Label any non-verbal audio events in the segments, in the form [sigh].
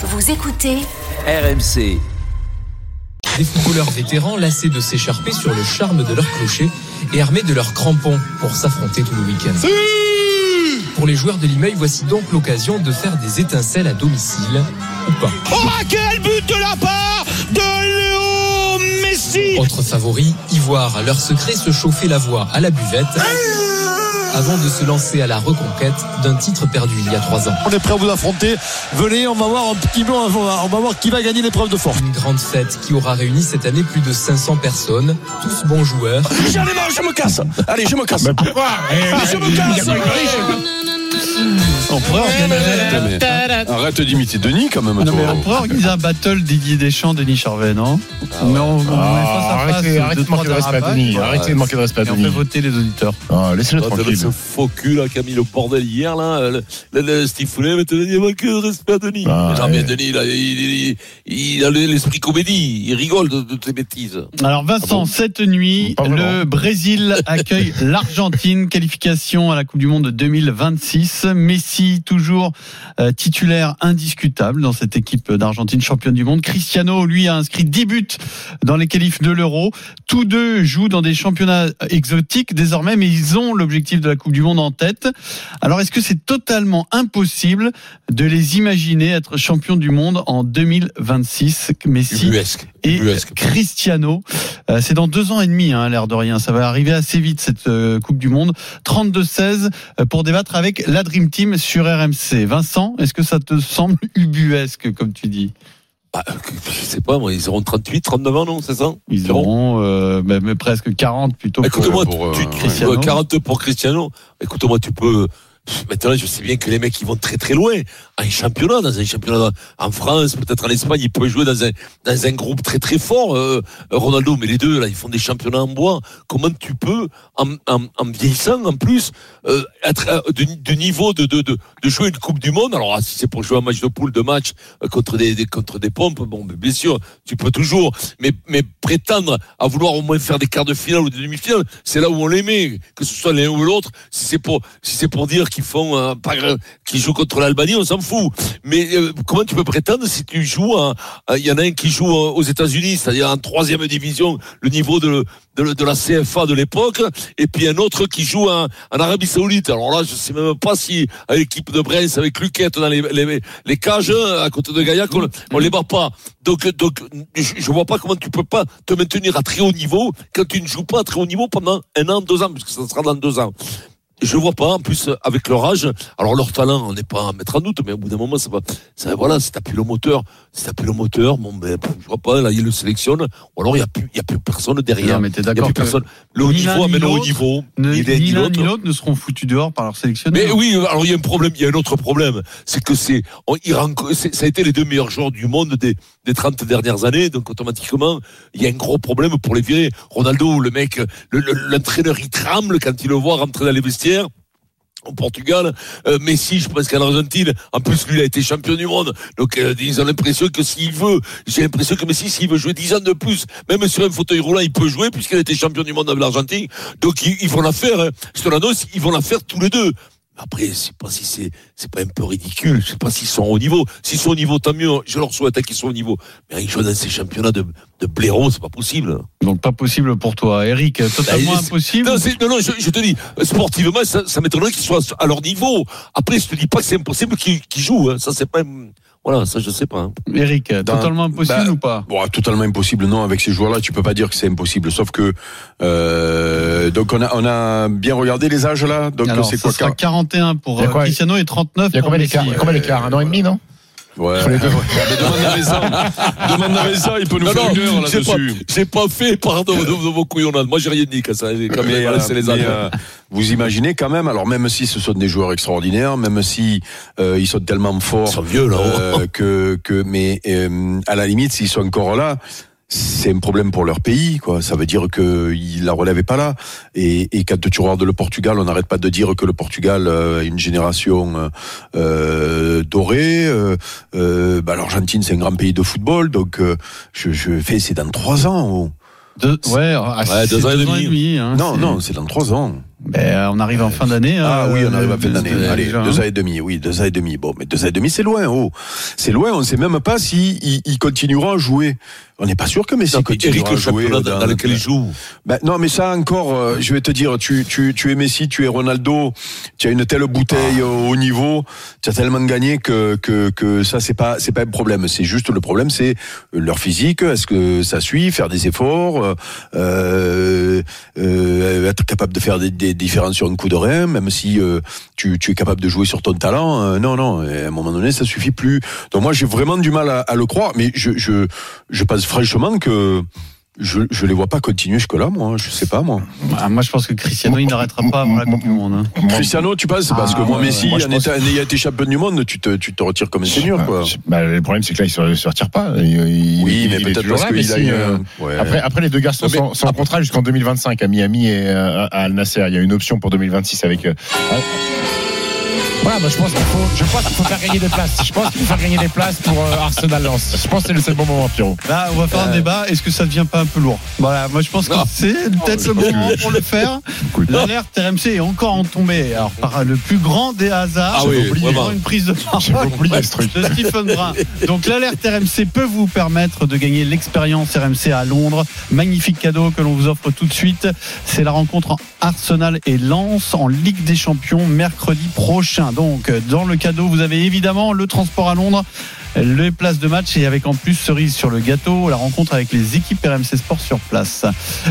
Vous écoutez RMC. Des footballeurs vétérans lassés de s'écharper sur le charme de leur clocher et armés de leurs crampons pour s'affronter tout le week-end. Pour les joueurs de Limeuil, voici donc l'occasion de faire des étincelles à domicile ou pas. Oh, quel but de la part de Léo Messi Autre favori, Ivoire, leur secret se chauffer la voix à la buvette avant de se lancer à la reconquête d'un titre perdu il y a trois ans. On est prêt à vous affronter. Venez, on va voir un petit peu, on va, on va voir qui va gagner l'épreuve de force. Une grande fête qui aura réuni cette année plus de 500 personnes, tous bons joueurs. J'en ai marre, je me casse. Allez, je me casse. Mais pourquoi? Je me casse. On pourrait organiser. Arrête d'imiter Denis quand même. Non, mais on pourrait organiser un battle Didier Deschamps, Denis Charvet, non Mais on, on arrêtez, de manquer de respect à Denis. Arrêtez de manquer de respect à Et on fait Denis. voter les auditeurs. Ah, Laissez-le tranquille. ce faux cul qui a mis le bordel hier là, le, le, le Steve Foulet, mais dit manque de respect à Denis. Ah, bien ouais. Denis il, il, il, il a l'esprit comédie, il rigole de, de tes bêtises. Alors Vincent, Ah bon cette nuit, le Brésil accueille [laughs] l'Argentine, qualification à la Coupe du Monde 2026. Messi toujours euh, titulaire indiscutable dans cette équipe d'Argentine championne du monde. Cristiano, lui, a inscrit 10 buts dans les qualifs de l'Euro. Tous deux jouent dans des championnats exotiques désormais, mais ils ont l'objectif de la Coupe du Monde en tête. Alors est-ce que c'est totalement impossible de les imaginer être champions du monde en 2026 Messi et. Cristiano. Euh, c'est dans deux ans et demi, hein, l'air de rien. Ça va arriver assez vite cette euh, Coupe du Monde. 32-16 euh, pour débattre avec la Dream Team sur RMC. Vincent, est-ce que ça te semble [laughs] ubuesque comme tu dis? Bah, je sais pas, moi, ils auront 38, 39 ans, non, c'est ça? Ils auront euh, bah, mais presque 40 plutôt. pour- Écoute-moi, pour, tu, euh, tu- Cristiano. 40 pour Cristiano. Écoute-moi, tu peux. Maintenant, je sais bien que les mecs, ils vont très très loin. Un championnat, dans un championnat en France, peut-être en Espagne, ils peuvent jouer dans un, dans un groupe très très fort, euh, Ronaldo. Mais les deux, là, ils font des championnats en bois. Comment tu peux, en, en, en vieillissant en plus, euh, être euh, de, niveau de, de, de, de jouer une Coupe du Monde? Alors, ah, si c'est pour jouer un match de poule, de match euh, contre des, des- contre des pompes, bon, bien sûr, tu peux toujours. Mais, mais prétendre à vouloir au moins faire des quarts de finale ou des demi-finales, c'est là où on les met, que ce soit l'un ou l'autre. Si c'est pour, si c'est pour dire qu'ils font, euh, pas, qu'ils jouent contre l'Albanie, on s'en fout. Mais euh, comment tu peux prétendre si tu joues, il y en a un qui joue euh, aux États-Unis, c'est-à-dire en troisième division, le niveau de, de, de la CFA de l'époque, et puis un autre qui joue en, en Arabie Saoudite. Alors là, je sais même pas si à l'équipe de Brest avec Luquette dans les, les, les cages à côté de Gaillac, on, on les bat pas. Donc, donc, je, je vois pas comment tu peux pas te maintenir à très haut niveau quand tu ne joues pas à très haut niveau pendant un an, deux ans, puisque ça sera dans deux ans. Je vois pas, en plus, avec leur âge, alors leur talent, on n'est pas à mettre en doute, mais au bout d'un moment, ça va, ça, voilà, si t'as plus le moteur, si t'as plus le moteur, bon, ben, je vois pas, là, il le sélectionne, ou alors il y a plus, il y a plus personne derrière. Non, mais t'es Il y a d'accord personne. Le haut ni niveau amène au haut niveau. ne- Il est ni l'un l'autre. ni l'autre ne seront foutus dehors par leur sélectionneur. Mais oui, alors il y a un problème, il y a un autre problème, c'est que c'est, ça a été les deux meilleurs joueurs du monde des, des 30 dernières années, donc automatiquement, il y a un gros problème pour les virer. Ronaldo, le mec, le- le- l'entraîneur, il tremble quand il le voit rentrer dans les vestiaires. Au Portugal, euh, Messi, je pense qu'à l'Argentine, en plus lui, a été champion du monde. Donc euh, ils ont l'impression que s'il veut, j'ai l'impression que Messi, s'il veut jouer 10 ans de plus, même sur un fauteuil roulant, il peut jouer puisqu'il a été champion du monde avec l'Argentine. Donc ils, vont la faire, hein. l'annonce, ils vont la faire tous les deux. Après, je sais pas si c'est c'est pas un peu ridicule. Je sais pas s'ils sont au niveau. S'ils sont au niveau, tant mieux. Je leur souhaite qu'ils soient au niveau. Mais ils jouent dans ces championnats de, de blaireaux, c'est pas possible. Donc pas possible pour toi, Eric. Totalement Bah, c'est- impossible. Non, non, non, je, je te dis, sportivement, ça, ça m'étonnerait qu'ils soient à leur niveau. Après, je te dis pas que c'est impossible qu'ils qu'ils jouent. hein. Ça, c'est pas. Voilà, ça, je sais pas. hein. Eric, Dans- totalement impossible bah, ou pas? Bon, totalement impossible, non. Avec ces joueurs-là, tu peux pas dire que c'est impossible. Sauf que, euh, donc on a, on a bien regardé les âges là. Donc Alors, c'est quoi sera 41 pour euh, quoi? Cristiano et 39 Il y a pour combien Messi. d'écart? Il y a combien d'écart? Un an et demi, non? Ouais. [laughs] Mais demande à Vincent. [laughs] demande à Vincent, il peut nous Non, faire non, une heure j'ai pas, là-dessus. j'ai pas fait, pardon, de, de vos couillonnades. Moi, j'ai rien dit qu'à ça. Quand Mais, même euh, laissé les mais, euh, vous imaginez quand même, alors même si ce sont des joueurs extraordinaires, même si euh, ils sont tellement forts, Ils sont vieux, là. euh, que que mais euh, à la limite s'ils sont encore là. C'est un problème pour leur pays, quoi. Ça veut dire que il la relève est pas là. Et, et quand tu regardes le Portugal, on n'arrête pas de dire que le Portugal euh, a une génération euh, euh, dorée. Euh, euh, bah, L'Argentine, c'est un grand pays de football, donc euh, je, je fais c'est dans trois ans. oh. Deux, ouais, ah, Ouais, c'est deux ans et demi. hein, non, c'est- non, c'est dans trois ans. Ben, on arrive en fin d'année. Ah hein, oui, on arrive à euh, fin d'année. Allez, hein. deux ans et demi. Oui, deux ans et demi. Bon, mais deux ans et demi, c'est loin. Oh, c'est loin. On ne sait même pas si il, il continuera à jouer. On n'est pas sûr que Messi Non, le à jouer. dans, lequel il joue. Ben, non, mais ça encore, euh, je vais te dire, tu, tu, tu es Messi, tu es Ronaldo, tu as une telle bouteille Ah. au niveau, tu as tellement gagné que, que, que ça, c'est pas, c'est pas un problème. C'est juste le problème, c'est leur physique. Est-ce que ça suit, faire des efforts, euh, euh, être capable de faire des, des différences sur un coup de rein, même si euh, tu, tu es capable de jouer sur ton talent. euh, non, non, à un moment donné, ça suffit plus. Donc moi, j'ai vraiment du mal à, à le croire, mais je, je, je pense franchement que je, je les vois pas continuer jusque-là, moi. Je sais pas, moi. Ah, moi, je pense que Cristiano, il n'arrêtera pas avant la Coupe du Monde. hein. Cristiano, tu penses? Parce Ah, que moi, ouais, Messi, ayant été champion du monde, tu te, tu te retires comme un seigneur, quoi. Bah, le problème, c'est que là, il se, se retire pas. Il- Oui, il- mais peut-être parce qu'il a une. euh, ouais. Après, après, les deux garçons Mais- sont, sont en contrat jusqu'en 2025 à Miami et euh, à Al Nasser. Il y a une option pour 2026 avec. euh, voilà, bah, je pense qu'il faut, je pense qu'il faut faire gagner des places. Je pense qu'il faut faire gagner des places pour euh, Arsenal Lens. Je pense que c'est le- bon moment, Pierrot. Là, on va faire un Euh. débat. Est-ce que ça devient pas un peu lourd? Voilà, moi je pense que c'est peut-être le moment pour le faire. L'alerte RMC est encore en tombée. Alors, par le plus grand des hasards, Ah oui, aura une prise de J'ai parole oublié de Stephen Brun. Donc, l'alerte RMC peut vous permettre de gagner l'expérience RMC à Londres. Magnifique cadeau que l'on vous offre tout de suite. C'est la rencontre en Arsenal et Lens en Ligue des Champions mercredi prochain. Donc, dans le cadeau, vous avez évidemment le transport à Londres les places de match et avec en plus cerise sur le gâteau, la rencontre avec les équipes RMC Sport sur place.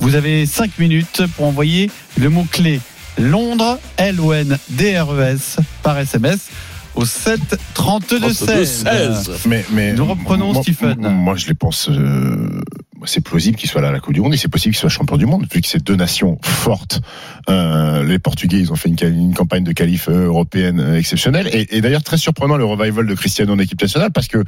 Vous avez 5 minutes pour envoyer le mot-clé Londres, L-O-N-D-R-E-S par SMS au 7 32 16. 16. Mais, mais Nous reprenons moi, Stephen. Moi, je les pense. euh, c'est plausible qu'il soit là à la Coupe du Monde et c'est possible qu'il soit champion du monde vu que c'est deux nations fortes. Euh, les Portugais, ils ont fait une, campagne de qualif euh, européenne euh, exceptionnelle et, et d'ailleurs très surprenant le revival de Cristiano en équipe nationale parce que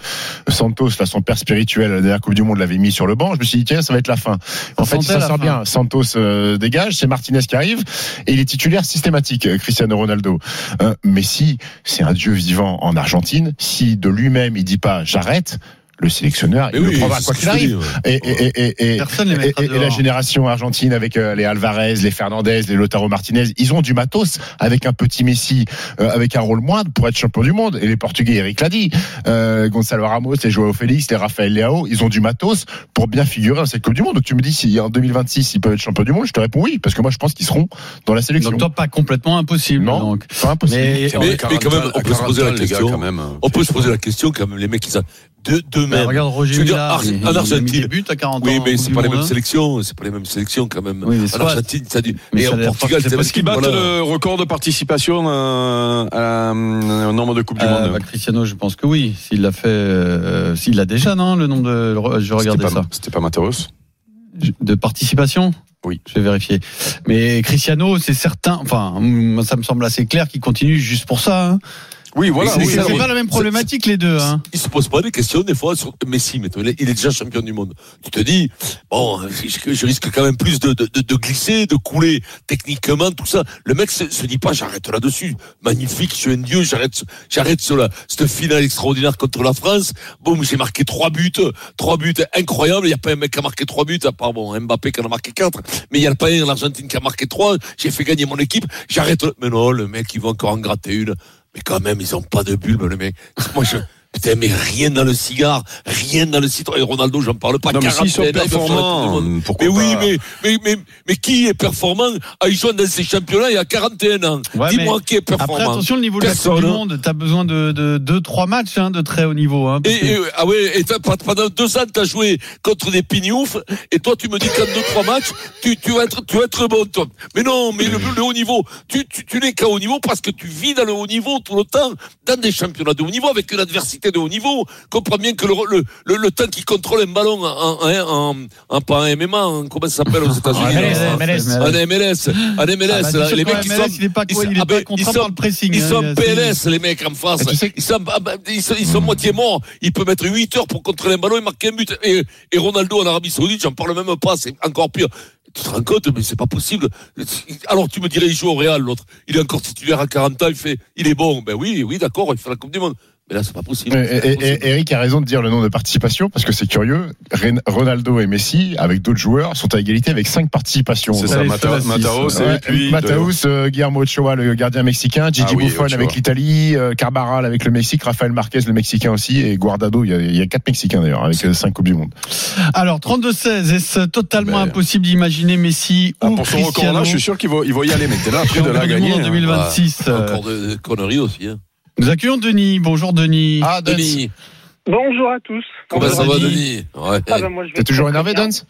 Santos, là, son père spirituel à la dernière Coupe du Monde, l'avait mis sur le banc. Je me suis dit tiens, ça va être la fin. En Ça fait, il s'en sort fin. bien. Santos euh, dégage, c'est Martinez qui arrive et il est titulaire systématique. Cristiano Ronaldo. Euh, Messi, c'est un dieu vivant en Argentine. Si de lui-même il dit pas j'arrête, le sélectionneur Mais il oui, le prendra quoi qu'il arrive. dis, ouais. Et, et, et, et, et, Personne les et- et la génération argentine avec euh, les Alvarez, les Fernandez, les Lautaro Martinez, ils ont du matos avec un petit Messi, euh, avec un rôle moindre pour être champion du monde. Et les Portugais, Eric l'a dit, euh, Gonzalo Ramos, les Joao Félix, les Rafael Leao, ils ont du matos pour bien figurer dans cette Coupe du Monde. Donc tu me dis si en 2026 ils peuvent être champions du monde, je te réponds oui, parce que moi je pense qu'ils seront dans la sélection. Donc, toi, pas complètement impossible. Non. Donc. C'est impossible. Mais, Mais- mais quand même, on peut se poser la gars, question. quand même. On peut se poser la question quand même, les mecs, ils ont deux, deux bah, regarde Roger il- en Argentine- buts à 40 ans. Oui, mais c'est pas les mêmes hein. sélections, c'est pas les mêmes sélections quand même. Oui, en Argentine, ça du. Mais Et en Portugal, c'est Parce qu'ils battent voilà. le record de participation euh, à, au nombre de Coupes du Euh, Monde. bah, Cristiano, je pense que oui. S'il l'a fait, euh, s'il l'a déjà, non, le nombre de. Je regardais ça. c'était pas Mateos De participation? Oui. Je vais vérifier. Mais Cristiano, c'est certain. Enfin, ça me semble assez clair qu'il continue juste pour ça. hein. Oui, voilà. C'est oui, pas la même problématique les deux. Hein. Il se pose pas des questions des fois sur Messi, mais il est il est déjà champion du monde. Tu te dis, bon, je, je risque quand même plus de, de, de, de glisser, de couler techniquement, tout ça. Le mec se, se dit pas, j'arrête là-dessus. Magnifique, je suis un dieu, j'arrête, j'arrête cela. Cette finale extraordinaire contre la France. Boum, j'ai marqué trois buts, trois buts incroyables. Il y a pas un mec qui a marqué trois buts, à part bon, Mbappé qui en a marqué quatre. Mais il y a pas un en Argentine qui a marqué trois. J'ai fait gagner mon équipe. J'arrête. Mais non, le mec, il va encore en gratter une. Mais quand même, ils ont pas de bulbe, le mec. Moi, je, putain, mais rien dans le cigare, rien dans le citron. Et Ronaldo, j'en parle pas. Non, mais s'ils sont 41 ans, il va falloir tout le monde. performants, pourquoi Mais oui, mais, mais, mais, mais qui est performant à y jouer dans ces championnats il y a 41 ans Dis-moi qui est performant. Après, attention, le niveau de la Coupe du. Monde, t'as besoin de 2-3 de, trois matchs hein, de très haut niveau. Hein, Et, ah ouais, et pendant deux ans, t'as joué contre des pignoufs, et toi, tu me dis qu'en deux, trois matchs, tu, tu vas être, tu vas être bon, toi. Mais non, mais le, le haut niveau, tu, tu, tu n'es qu'à haut niveau parce que tu vis dans le haut niveau tout le temps, dans des championnats de haut niveau avec une adversité de de haut niveau. Comprends bien que le, le, le, le temps qu'il contrôle un ballon en, en, en, en, pas en MMA, en- comment ça s'appelle aux États-Unis MLS, là MLS. En MLS, en MLS, Ah, bah, les mecs MLS, sont, il est pas, ils quoi, il est ah pas ben, ils sont- par le pressing. ils hein, sont il PLS, les mecs en tu sais- Ils sont, ah ben, ils sont, ils sont moitié morts. Ils peuvent mettre 8 heures pour contrôler un ballon et marquer un but. Et, et Ronaldo en Arabie Saoudite, j'en parle même pas, c'est encore pire. Tu te rends compte, mais c'est pas possible. Alors tu me dirais, il joue au Real, l'autre. Il est encore titulaire à 40 ans, il fait, il est bon. Ben oui, oui, d'accord, il fait la Coupe du Monde. Mais là, c'est pas possible. Et, pas possible. et- Eric a raison de dire le nom de participation parce que c'est curieux. Ren- Ronaldo et Messi, avec d'autres joueurs, sont à égalité avec cinq participations. C'est ça, Mata-. Mataos Ouais, et puis. Mataus, euh, Guillermo Ochoa, le gardien mexicain, Gigi Ah oui, Buffon Ochoa. avec l'Italie, euh, Carbaral avec le Mexique, Rafael Marquez le Mexicain aussi, et Guardado, il y a, il y a quatre Mexicains d'ailleurs, avec euh, cinq Coupes du Monde. Alors, 32-16, est-ce totalement Ben, impossible d'imaginer Messi Ah, ou pour ce record-là, Cristiano je suis sûr qu'il va, il va y aller maintenant. Après de la du monde gagner. en hein. 2026 euh, Encore de, de conneries aussi. Hein. Nous accueillons Denis. Bonjour Denis. Ah, Denis, Bonjour à tous. comment ça va, Denis. Denis ouais. Ah bah, t'es toujours énervé. Duns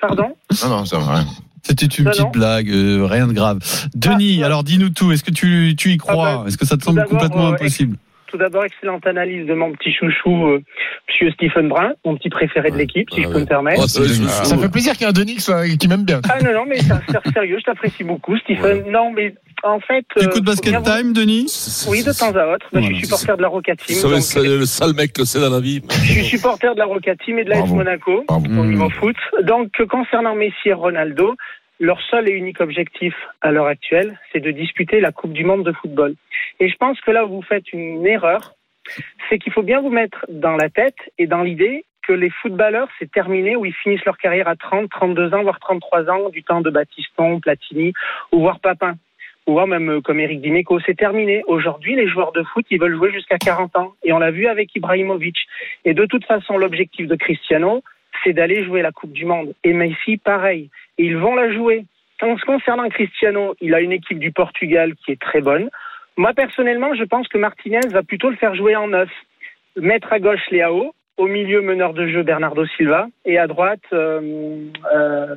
Pardon Non, non, ça va. C'était une Non, petite non. blague, euh, rien de grave. Denis, ouais. alors dis-nous tout. Est-ce que tu, tu y crois Ah bah, Est-ce que ça te semble complètement euh, impossible Tout d'abord, excellente analyse de mon petit chouchou, euh, Monsieur Stephen Brun, mon petit préféré de l'équipe, si je peux me permettre. Oh. Ça fait plaisir qu'il y ait un Denis qui, soit- qui m'aime bien. Ah non, non, mais ser- sérieux, je t'apprécie beaucoup, Stephen. Non, mais en fait... Tu euh, écoutes faut Basket Time, Denis Oui, de temps à autre. Bah, je suis supporter de la Roca Vous Team. donc, c'est le sale mec que c'est dans la vie. [laughs] je suis supporter de la Roca Team et de la Bravo. Monaco Bravo. au niveau foot. Donc, euh, concernant Messi et Ronaldo, leur seul et unique objectif à l'heure actuelle, c'est de disputer la Coupe du Monde de football. Et je pense que là où vous faites une erreur, c'est qu'il faut bien vous mettre dans la tête et dans l'idée que les footballeurs, c'est terminé, où ils finissent leur carrière à 30, 32 ans, voire 33 ans, du temps de Battiston, Platini, ou voire Papin, ou même euh, comme Eric Dimeco, c'est terminé. Aujourd'hui, les joueurs de foot, ils veulent jouer jusqu'à 40 ans. Et on l'a vu avec Ibrahimovic. Et de toute façon, l'objectif de Cristiano, c'est d'aller jouer la Coupe du Monde. Et Messi, pareil. Et ils vont la jouer. En ce concernant Cristiano, il a une équipe du Portugal qui est très bonne. Moi, personnellement, je pense que Martinez va plutôt le faire jouer en neuf. Mettre à gauche Léao, au milieu meneur de jeu Bernardo Silva, et à droite euh, euh,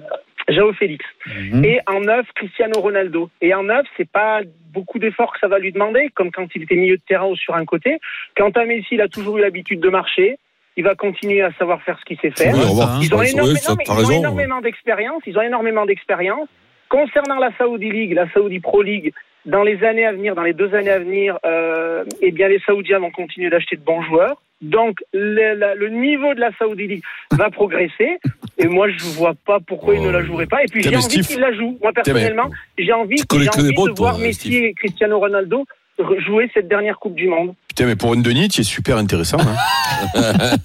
Jao Félix. Mhm. Et en neuf, Cristiano Ronaldo. Et en neuf, c'est pas beaucoup d'efforts que ça va lui demander, comme quand il était milieu de terrain ou sur un côté. Quant à Messi, il a toujours eu l'habitude de marcher. Il va continuer à savoir faire ce qu'il sait faire. Ouais, hein. Ils ont, énorme- ouais, ça, ils énormément d'expérience. Ils ont énormément d'expérience. Concernant la Saudi League, la Saudi Pro League, dans les années à venir, dans les deux années à venir, euh, eh bien les Saoudiens vont continuer d'acheter de bons joueurs. Donc le, la- le niveau de la Saudi League va progresser. [laughs] Et moi, je vois pas pourquoi ils ne la joueraient pas. Et puis j'ai envie qu'ils la jouent. Moi personnellement, j'ai envie, envie de voir Messi et Cristiano Ronaldo jouer cette dernière Coupe du Monde. Putain, mais pour une Denis, tu es super intéressant. Hein. [laughs]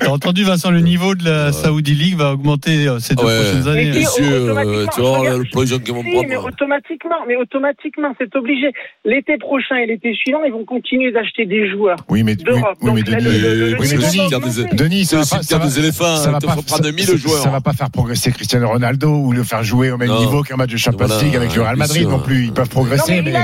T'as entendu Vincent, le niveau de la Saudi League va augmenter euh, ces deux Ouais. prochaines années. Mais si, Monsieur, automatiquement, euh, tu vois, regarde, le projet qu'ils vont Si, mais automatiquement, mais automatiquement, c'est obligé. L'été prochain et l'été suivant, ils vont continuer d'acheter des joueurs. Oui, mais, oui, d'Europe. oui, mais Donc, là, Denis, le- oui, mais Denis, ça va C'est pas, des éléphants. ça va pas, ça- 1000 ça- joueurs. ça va pas faire progresser Cristiano Ronaldo ou le faire jouer au même niveau qu'un match de Champions League avec le Real Madrid non plus. Ils peuvent progresser, mais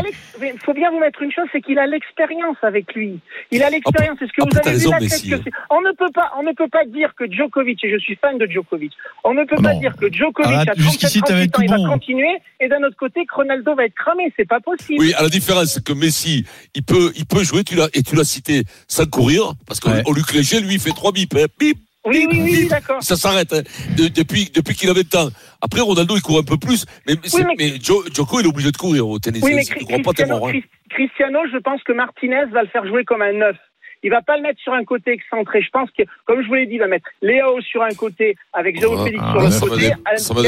il faut bien vous mettre une chose, c'est qu'il a l'expérience avec lui. Il a l'expérience. Est-ce que ah, vous avez vu la tête Messi, que c'est On ne peut pas, on ne peut pas dire que Djokovic, et je suis fan de Djokovic, on ne peut Oh pas non. dire que Djokovic Ah, à jusqu'ici, 37 t'avais 38 ans, tout il va continuer, et d'un autre côté, Ronaldo va être cramé. C'est pas possible. Oui, à la différence, c'est que Messi, il peut, il peut jouer, tu l'as, et tu l'as cité, sans courir, parce qu'au Ouais. Léger, lui, il fait trois bips, hein. bip, Oui, oui, oui, d'accord. Ça s'arrête, hein. De- depuis, depuis qu'il avait le temps. Après, Ronaldo, il court un peu plus, mais, c'est- mais- mais Jo- Djoko, il est obligé de courir au tennis. Oui, mais Cri- pas, Cristiano, mort, hein. Cristiano, je pense que Martinez va le faire jouer comme un neuf. Il va pas le mettre sur un côté excentré. Je pense que, comme je vous l'ai dit, il va mettre Léao sur un côté avec Ah, Félix ah, sur l'autre côté, dé-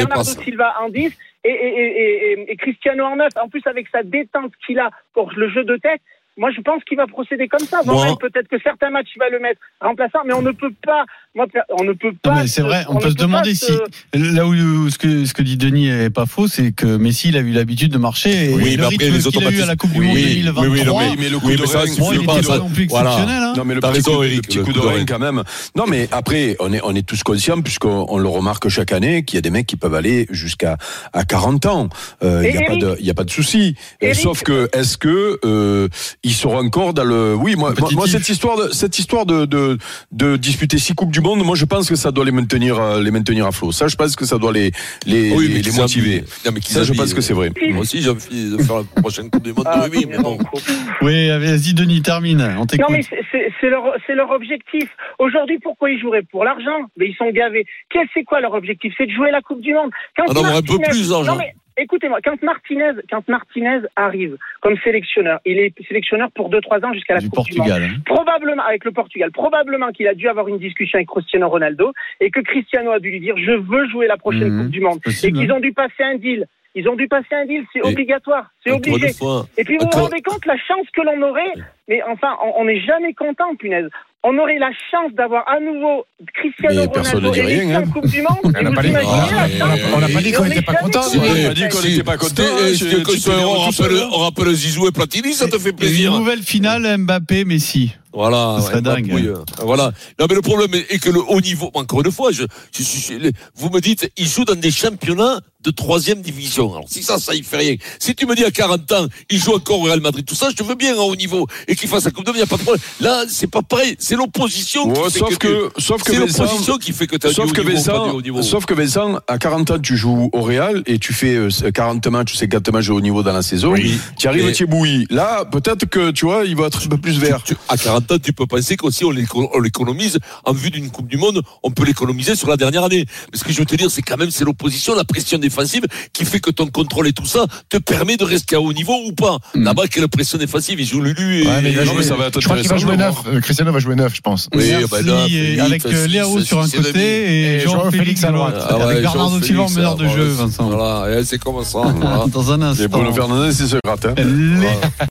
Bernardo. Silva en 10 et, et, et, Cristiano en 9. En plus, avec sa détente qu'il a pour le jeu de tête, moi, je pense qu'il va procéder comme ça. Même peut-être que certains matchs, il va le mettre remplaçant, mais on ne peut pas. Moi, on ne peut pas. C'est vrai, on, ne peut se pas demander si là où ce que ce que dit Denis est pas faux, c'est que Messi il a eu l'habitude de marcher et Oui, le mais après, les qu'il a eu automatismes- à la Coupe du Oui, Monde oui, 2023. oui, oui, non, mais- mais le coup oui, de mais ça, suffit pas, était ça. pas non plus Voilà. exceptionnel. hein. Non, mais le petit, raison, coup, Eric, le petit coup coup de de rein quand même. Non, mais après, on est, on est tous conscients, puisqu'on on le remarque chaque année, qu'il y a des mecs qui peuvent aller jusqu'à à 40 ans. Euh, Il Et n'y a, pas de- il y a pas de souci. Euh, Sauf que, est-ce que euh, ils seront encore dans le... Oui, moi, cette histoire de, cette histoire de, de, de disputer six coupes du du Monde, moi je pense que ça doit les maintenir, euh, les maintenir à flot. Ça, je pense que ça doit les, les, Oui, mais les, motiver. non, mais Ça, je pense que c'est vrai. Moi aussi, j'ai envie de faire la prochaine Coupe du Monde Ah, de rugby, mais bon. [laughs] Oui, vas-y, Denis, termine. On Non, mais c'est- leur, c'est leur objectif. Aujourd'hui, pourquoi ils joueraient Pour l'argent? Mais ils sont gavés. Quel c'est quoi leur objectif? C'est de jouer la Coupe du Monde. Quand On en aurait un peu plus d'argent. Non, mais écoutez-moi, quand Martinez, quand Martinez arrive comme sélectionneur, il est sélectionneur pour 2-3 ans jusqu'à la Du Coupe du Monde. Portugal. hein. Probablement, avec le Portugal, probablement qu'il a dû avoir une discussion avec Cristiano Ronaldo et que Cristiano a dû lui dire je veux jouer la prochaine Mhm. Coupe du Monde. Et qu'ils hein. ont dû passer un deal. Ils ont dû passer un deal, c'est obligatoire, c'est obligé. fois, Et puis vous vous rendez compte la chance que l'on aurait Mais enfin, on n'est jamais content, punaise. On aurait la chance d'avoir à nouveau Cristiano Ronaldo ne dit et rien, hein. Coupe du Monde. [laughs] On n'a pas dit- n'a pas qu'on n'était pas content. On a dit qu'on n'était pas content, hein, on rappelle, Zizou et Platini, ça te fait plaisir. nouvelle finale, Mbappé, Messi. Voilà, Ce serait dingue. Euh, Voilà. Non, mais le problème est que le haut niveau, encore une fois, je, je, suis- je- vous me dites, il joue dans des championnats de troisième division. Alors, si ça, ça y fait rien. Si tu me dis à 40 ans, il joue encore au Real Madrid, tout ça, je te veux bien en haut niveau. Et qu'il fasse la Coupe de il n'y a pas de problème. Là, c'est pas pareil. C'est l'opposition Ouais, qui fait sauf que, que, sauf que l'opposition qui fait que tu as Sauf que, Vincent, sauf que Vincent, à 40 ans, tu joues au Real et tu fais euh, 40 matchs, 50 matchs de haut niveau dans la saison. Tu arrives, Et- tu es bouilli. Là, peut-être que, tu vois, il va être un peu plus vert. Tu- à 40 ans, tu peux penser qu'aussi on l'éco- on l'économise en vue d'une Coupe du Monde, on peut l'économiser sur la dernière année. Mais ce que je veux te dire, c'est quand même c'est l'opposition, la pression défensive qui fait que ton contrôle et tout ça te permet de rester à haut niveau ou pas. Là-bas, quelle pression défensive, il joue Lulu et. Ouais, mais il va Non, jouer- mais ça va être je crois qu'il va jouer. Euh, Cristiano va jouer neuf, je pense. Oui, Merci, bah et Félix, avec euh, Léao sur un côté et Et Jean Joao Félix Félix à droite. Ah ouais, avec Bernardo Silva en meneur de jeu, voilà, Vincent. Voilà, et c'est comme ça. [laughs] Dans un Et instant. Bruno Fernandez, c'est ce gratte. Les-